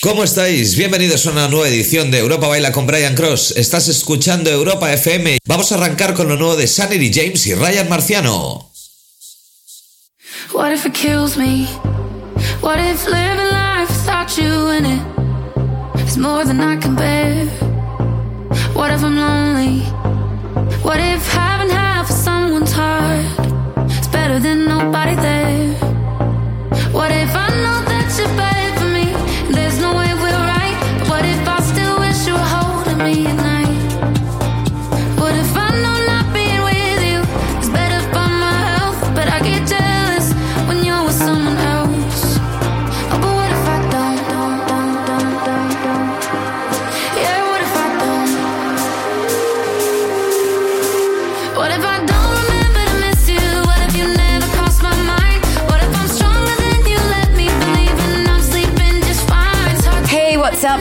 ¿Cómo estáis? Bienvenidos a una nueva edición de Europa Baila con Brian Cross. Estás escuchando Europa FM. Vamos a arrancar con lo nuevo de Sanity James y Ryan Marciano. What if it kills me? What if living life without you in it is more than I can bear? What if I'm lonely? What if having half of someone's heart better than nobody there? What if I know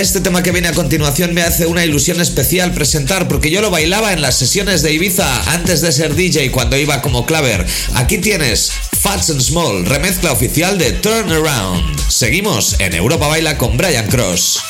Este tema que viene a continuación me hace una ilusión especial presentar porque yo lo bailaba en las sesiones de Ibiza antes de ser DJ cuando iba como claver. Aquí tienes Fats and Small, remezcla oficial de Turn Around. Seguimos en Europa Baila con Brian Cross.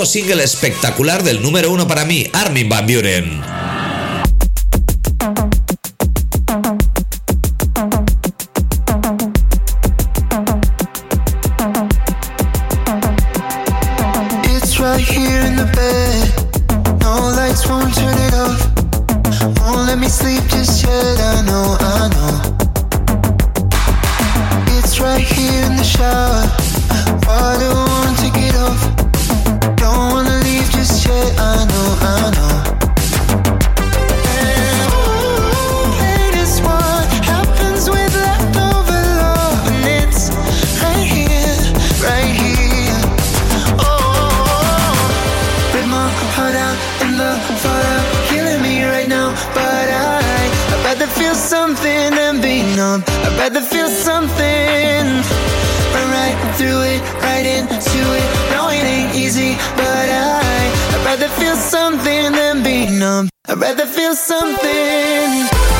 Luego sigue el espectacular del número uno para mí, Armin Van Buren. I'd rather feel something.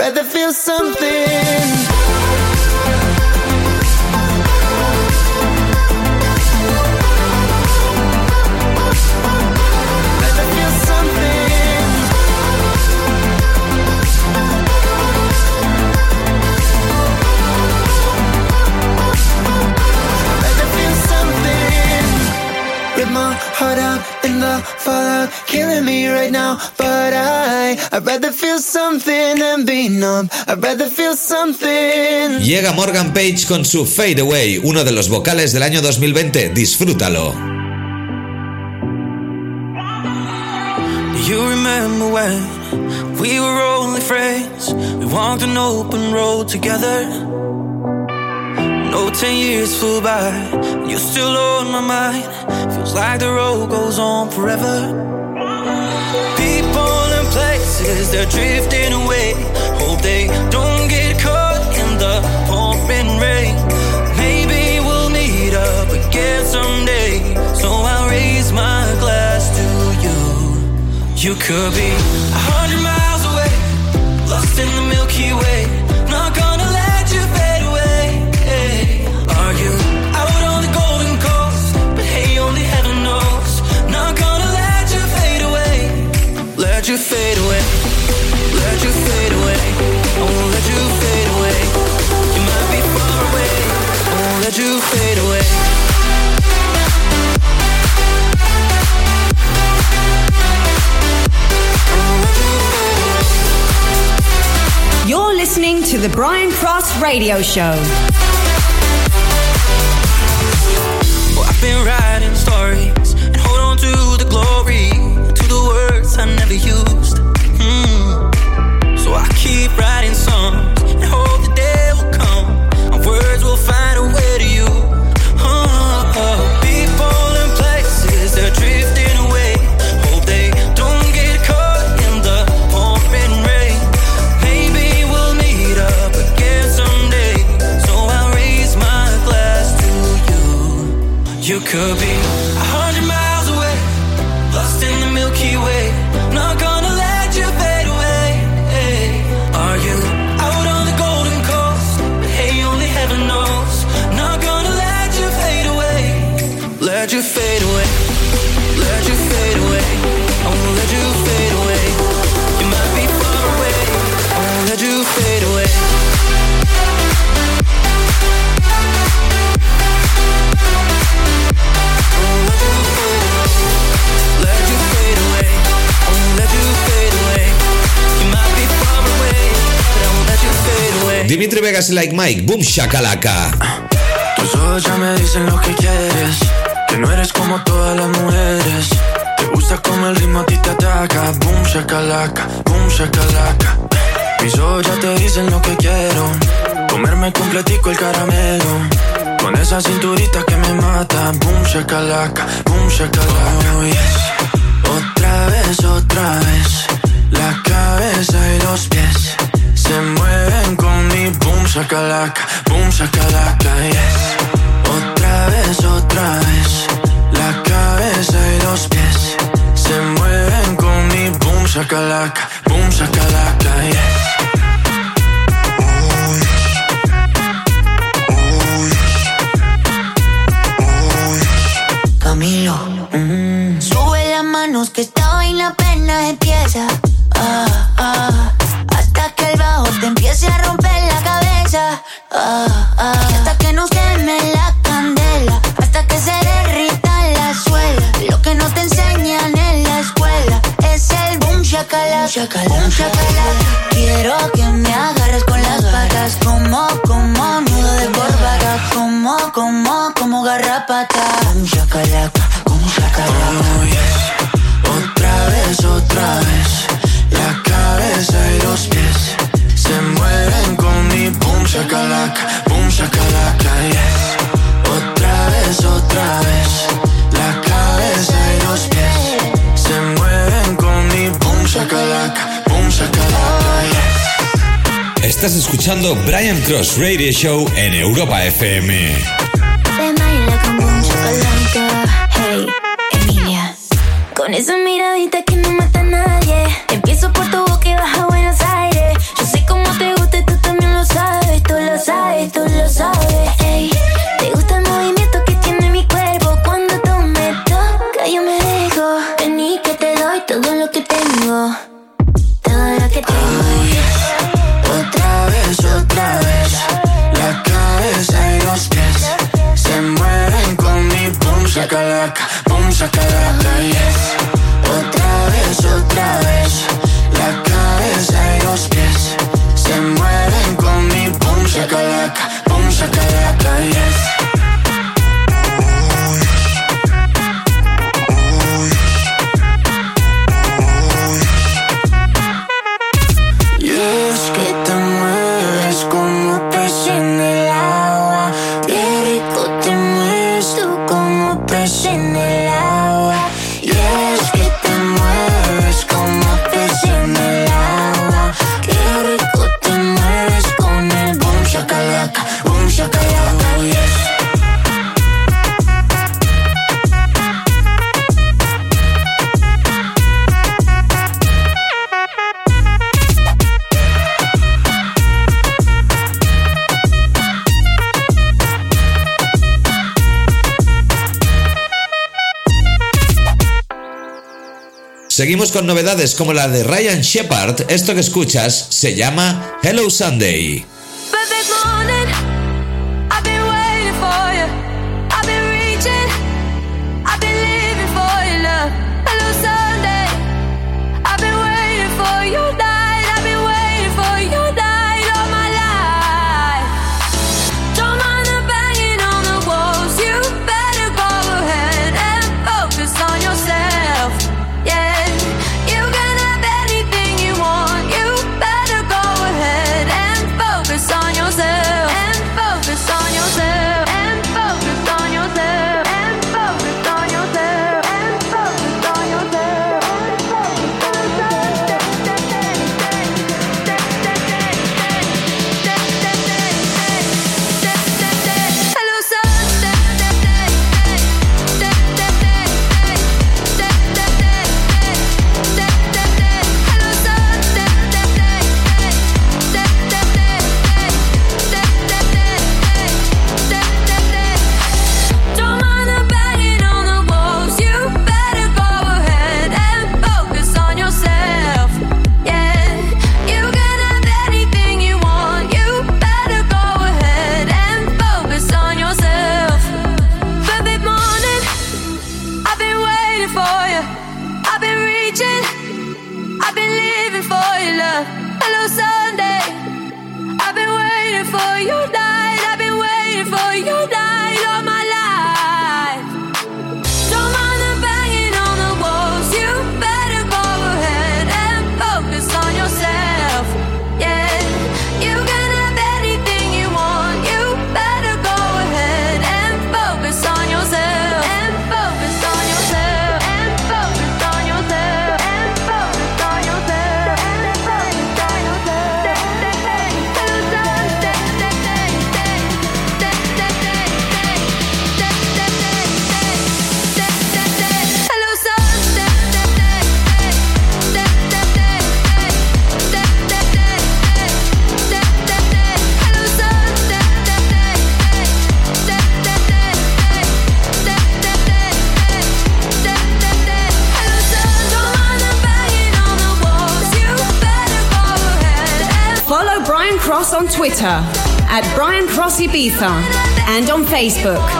Rather feel something. Feel something. Rip my heart out in the fallout, killing me right now. But I, I'd rather feel something Llega Morgan Page con su Fade Away, uno de los vocales del año 2020. Disfrútalo. You remember when we were only friends? We walked an open road together. No, ten years flew by, and you're still on my mind. Feels like the road goes on forever. People places, they're drifting away. Hope they don't get caught in the pouring rain. Maybe we'll meet up again someday. So I'll raise my glass to you. You could be a hundred miles away, lost in the Milky Way. you fade away. Let you fade away. I won't let you fade away. You might be far away. I won't let you fade away. You're listening to The Brian Cross Radio Show. Well, I've been writing stories I never used. Mm. So I keep writing songs Like Mike, boom shakalaka. Tus ojos ya me dicen lo que quieres. Que no eres como todas las mujeres. Te gusta como el ritmo a ti te ataca. Boom shakalaka, boom shakalaka. Mis ojos ya te dicen lo que quiero. Comerme completico el caramelo. Con esa cinturita que me mata. Boom shakalaka, boom shakalaka. Oh, yes. Otra vez, otra vez. La cabeza y los pies se mueven con mi boom shakalaka, boom shakalaka, yes. Otra vez, otra vez. La cabeza y los pies se mueven con mi boom shakalaka, boom shakalaka, yes. Camilo. Sube las manos que esta vaina apenas empieza. Ah, ah, empiece a la cabeza. Ah, ah, hasta que nos queme la candela. Hasta que se derrita la suela. Lo que no te enseñan en la escuela es el boom shakalaka. Boom shakalaka. Quiero que me agarres con las patas. Como, como nudo de corbata. Como, como, como garrapata. Boom shakalaka. Boom shakalaka. Oh. Otra vez, otra vez. Shakalaka, boom shakalaka, yes. Otra vez, otra vez. La cabeza y los pies se mueven con mi boom shakalaka, boom shakalaka, yes. Estás escuchando Brian Cross Radio Show en Europa FM. Baila con. Como pez Seguimos con novedades como la de Ryan Shepard. Esto que escuchas se llama Hello Sunday. Ibiza and on Facebook.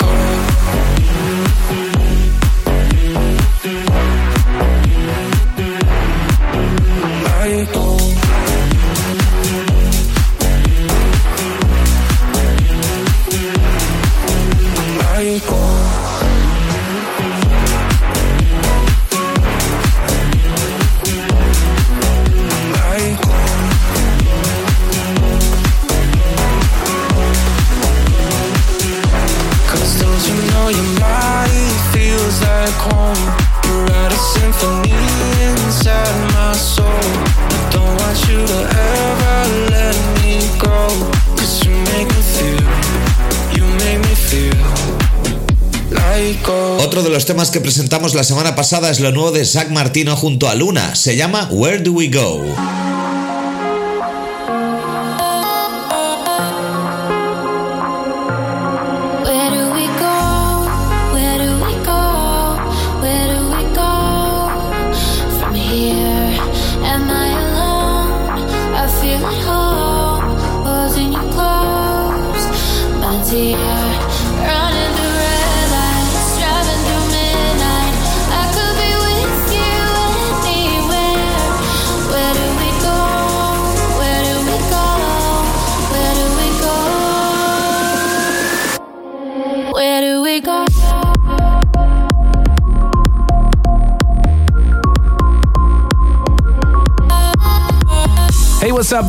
la semana pasada es lo nuevo de Zach Martino junto a Luna. Se llama Where Do We Go?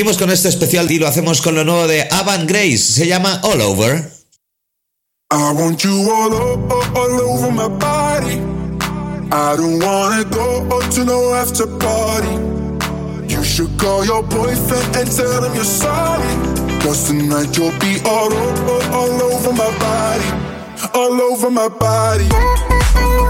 Seguimos con este especial y lo hacemos con lo nuevo de Avan Grace. Se llama All Over. I want you all, all over my body. I don't wanna go to no after party. You should call your boyfriend and tell him you're sorry. Cause tonight you'll be all, all, all over my body. All over my body.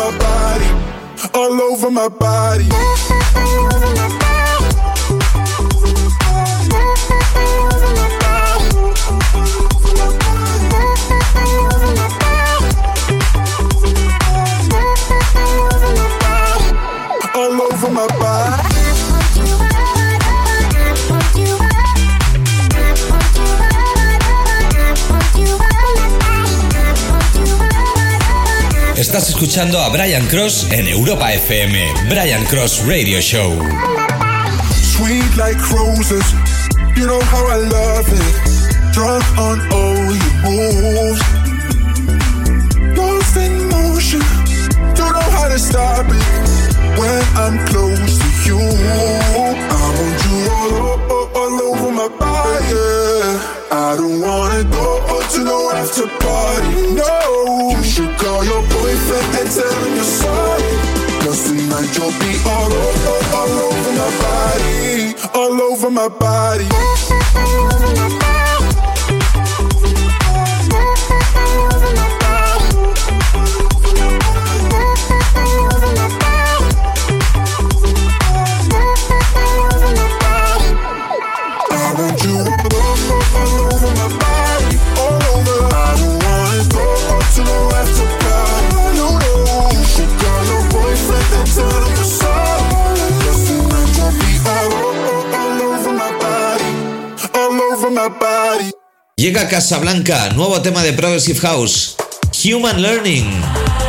my body. All over my body. Estás escuchando a Brian Cross en Europa FM, Brian Cross Radio Show. Sweet like roses, you know how I love it. Drunk on all your moves. Lost in motion, don't know how to stop it. When I'm close to you, I want you all, all, all over my body. I don't wanna Tonight you'll be all over, all over my body, all over my body. Llega Casablanca, nuevo tema de Progressive House, Human Learning.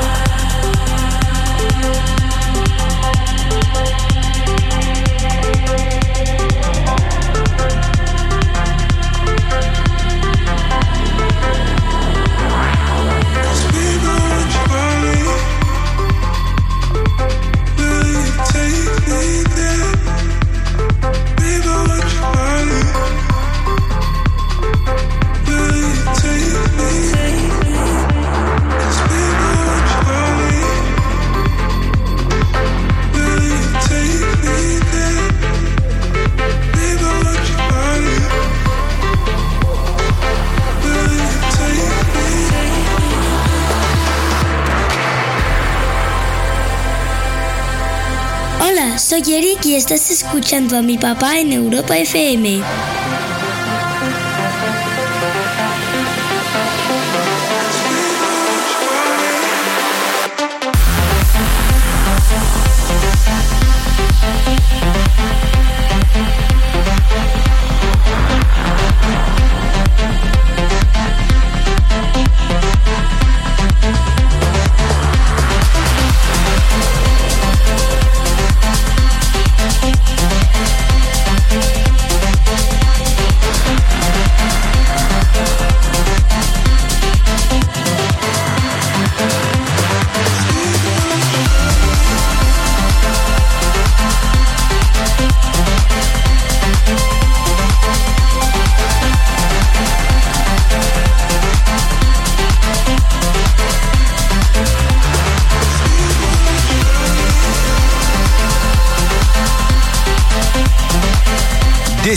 Soy Eric y estás escuchando a mi papá en Europa FM.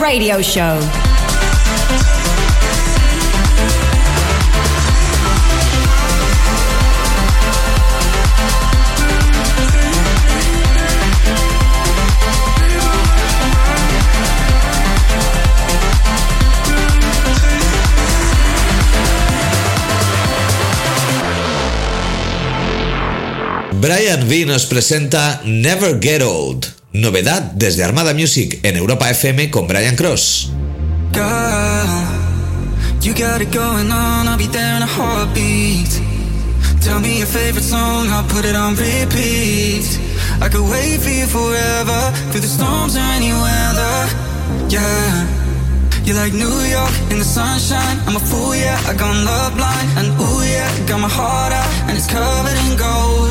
Radio Show. Brian V nos presenta Never Get Old. Novedad desde Armada Music en Europa FM con Brian Cross. You like New York in the sunshine. I'm a fool, yeah. I gone love blind, and ooh yeah, got my heart out, and it's covered in gold.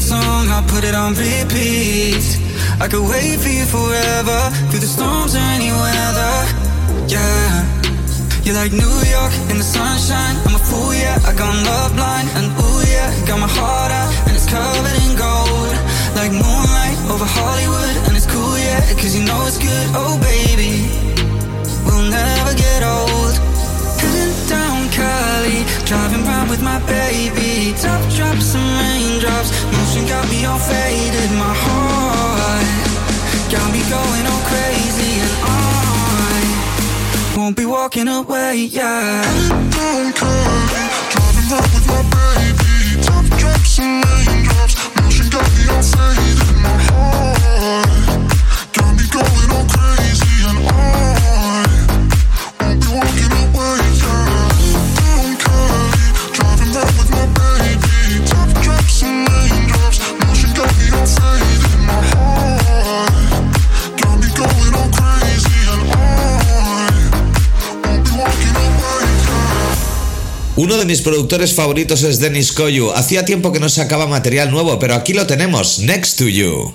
favorite song, I'll put it on repeat. I could wait for you forever, through the storms or any weather. Yeah. You're like New York in the sunshine. I'm a fool, yeah. I got love blind, and ooh, yeah. Got my heart out, and it's covered in gold. Like moonlight over Hollywood, and it's cool, yeah. Cause you know it's good, oh baby. We'll never get old. Driving round with my baby. Top drops and raindrops, motion got me all faded. My heart got me going all crazy, and I won't be walking away, yeah. Driving round with my baby. Top drops and raindrops, motion got me all faded. Uno de mis productores favoritos es Dennis Koyu. Hacía tiempo que no sacaba material nuevo, pero aquí lo tenemos, Next to You.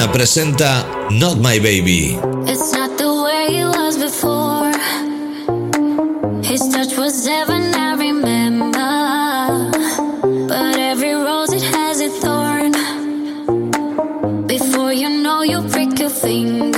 Inna presenta Not My Baby. It's not the way it was before. His touch was heaven, I remember. But every rose, it has a thorn. Before you know, you prick your finger.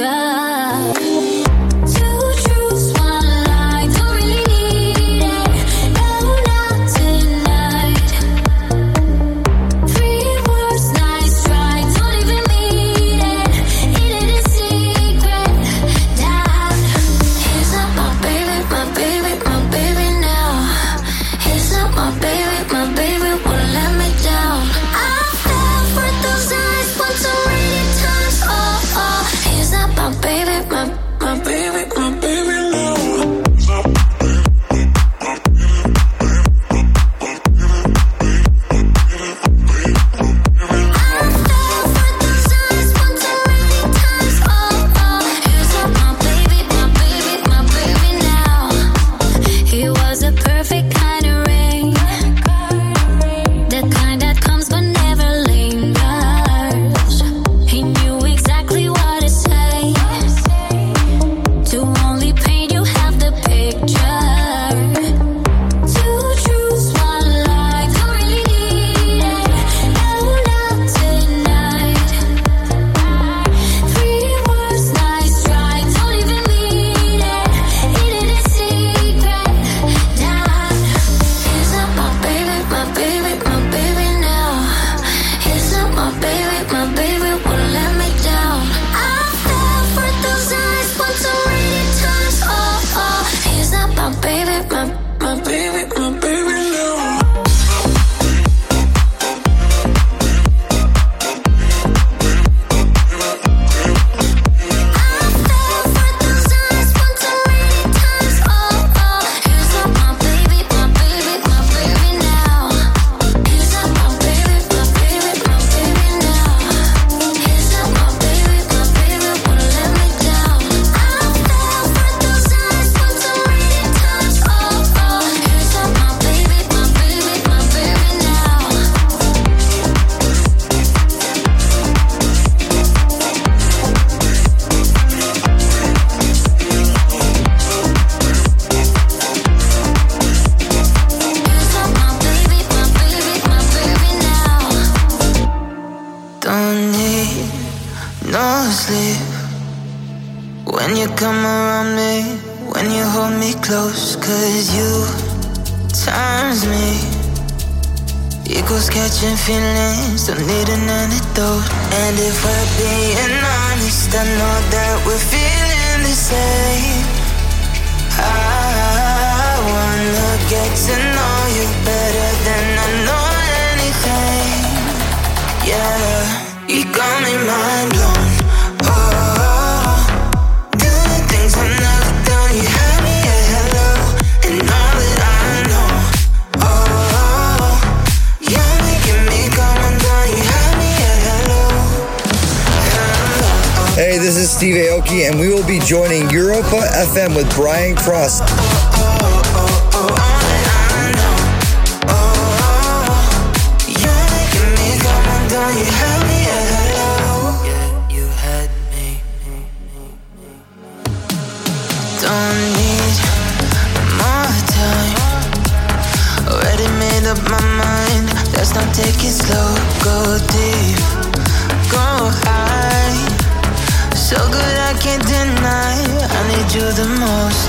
press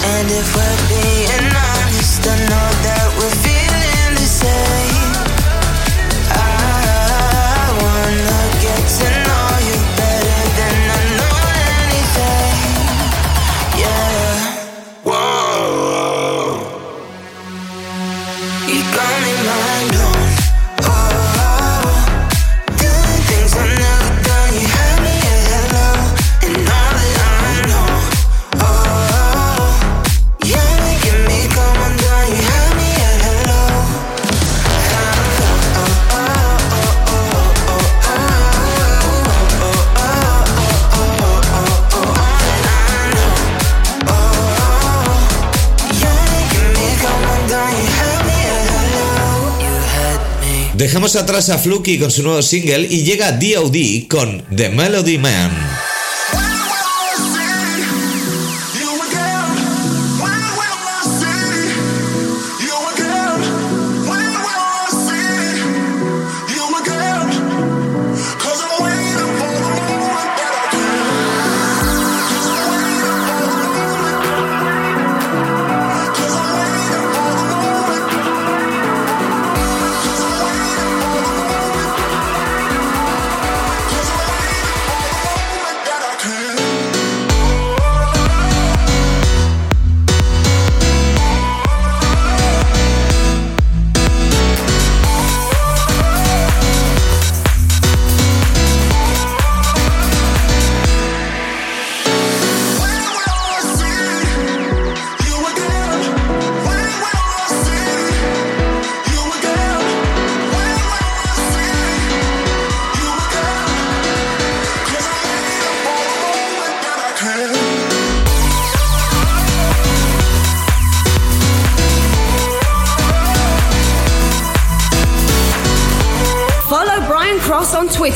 And if we're Dejamos atrás a Fluky con su nuevo single y llega DOD con The Melody Man.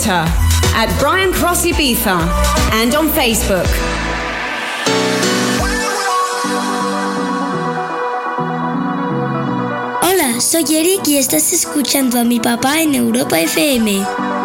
Twitter at Brian Cross Ibiza and on Facebook. Hola, soy Eric y estás escuchando a mi papá en Europa FM.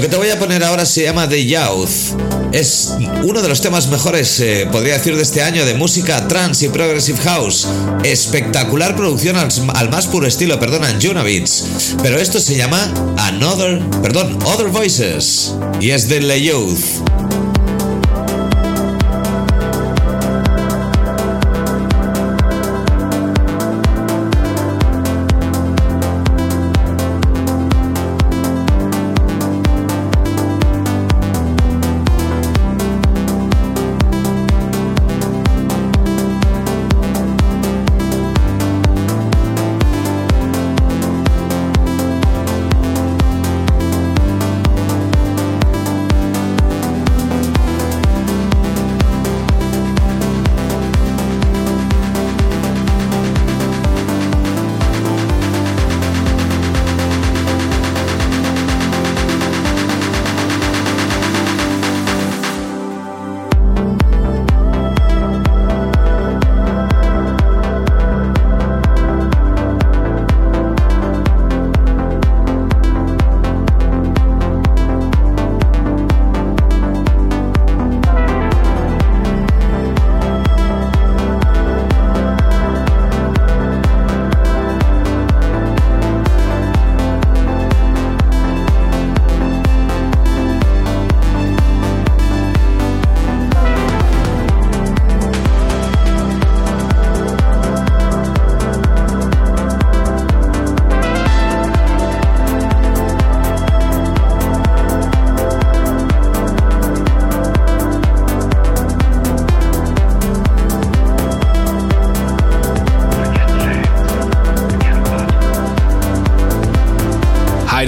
Lo que te voy a poner ahora se llama The Youth. Es uno de los temas mejores, eh, podría decir, de este año de música trance y progressive house. Espectacular producción al, más puro estilo, perdonan, Junavits. Pero esto se llama Another, perdón, Other Voices. Y es de The Youth.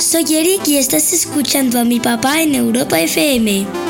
Soy Eric y estás escuchando a mi papá en Europa FM.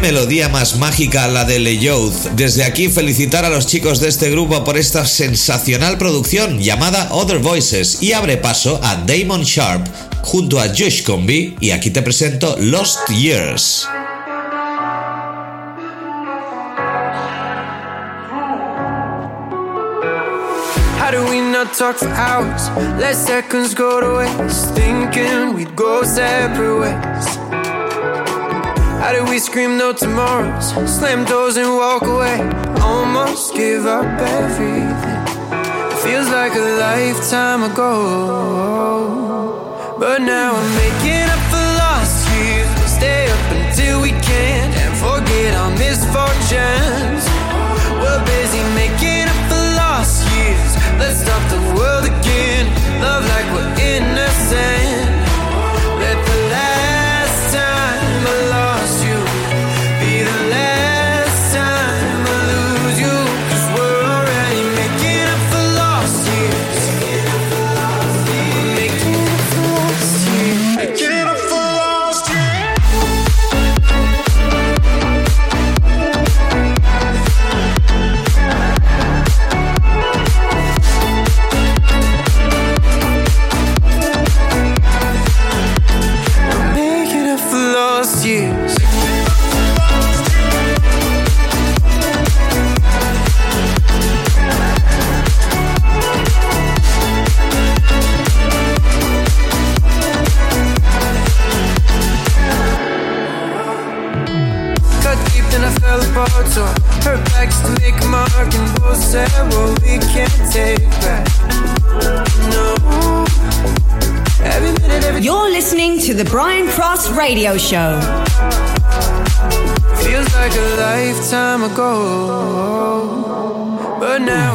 Melodía más mágica la de Le Youth. Desde aquí felicitar a los chicos de este grupo por esta sensacional producción llamada Other Voices y abre paso a Damon Sharp junto a Josh Combi y aquí te presento Lost Years. How do we scream no tomorrows? Slam doors and walk away. Almost give up everything. Feels like a lifetime ago. But now I'm making up for lost years. Stay up until we can't and forget our misfortunes. We're busy making up for lost years. Let's stop the world again. Love like we're innocent. I fell apart. So her back's to make a mark, and both said, "Well, we can't take back." No. Every minute, every You're listening to the Brian Cross Radio Show. Feels like a lifetime ago. But now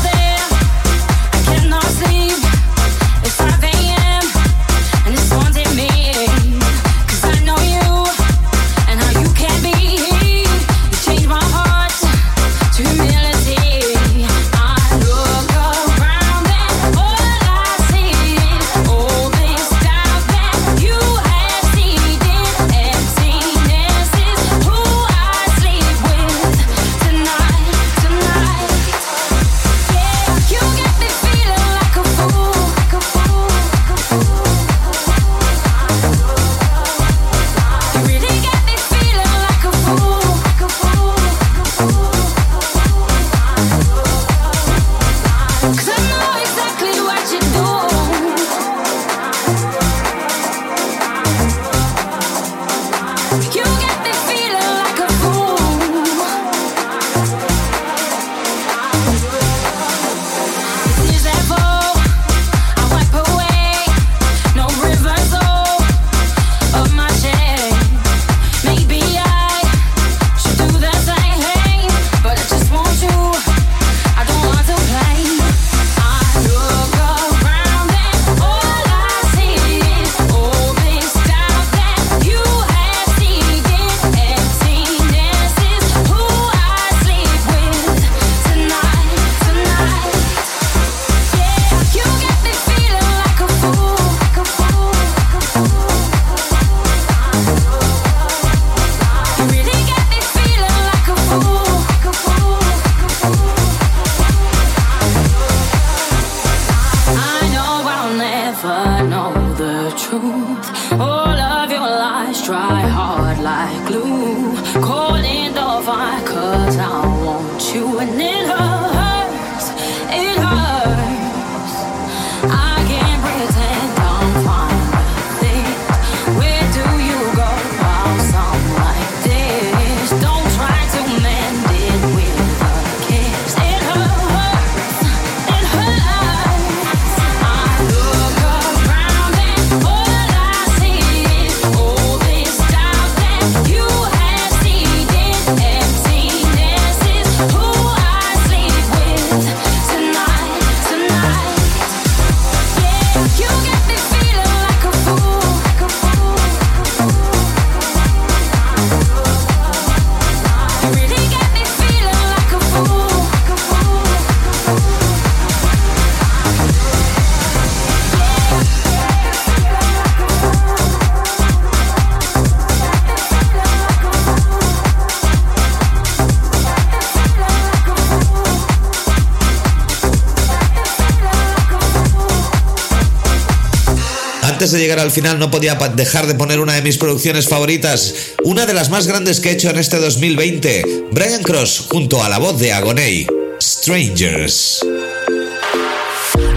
Antes de llegar al final no podía dejar de poner una de mis producciones favoritas, una de las más grandes que he hecho en este 2020, Brian Cross junto a la voz de Agoney, Strangers.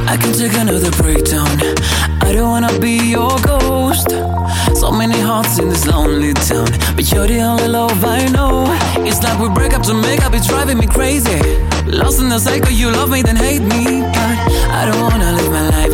I can take another breakdown. I don't wanna be your ghost. So many hearts in this lonely town, but you're the only love I know. It's like we break up to make up, it's driving me crazy. Lost in the cycle, you love me, then hate me. But I don't wanna live my life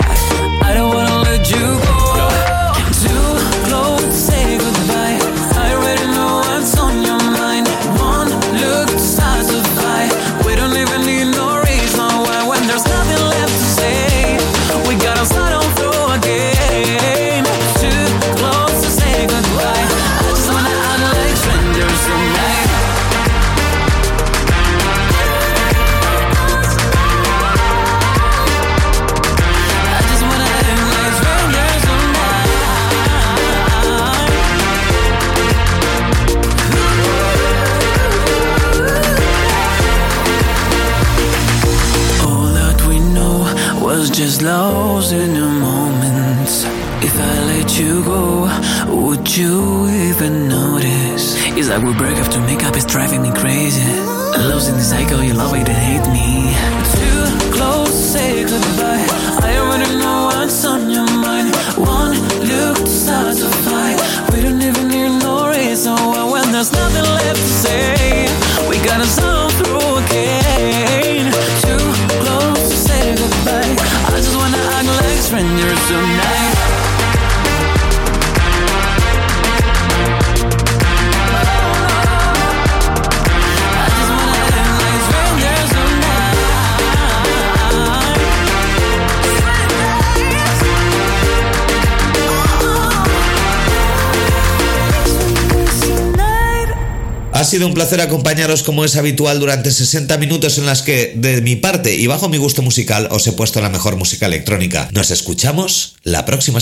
Sido un placer acompañaros como es habitual durante 60 minutos en las que, de mi parte y bajo mi gusto musical, os he puesto la mejor música electrónica. Nos escuchamos la próxima semana.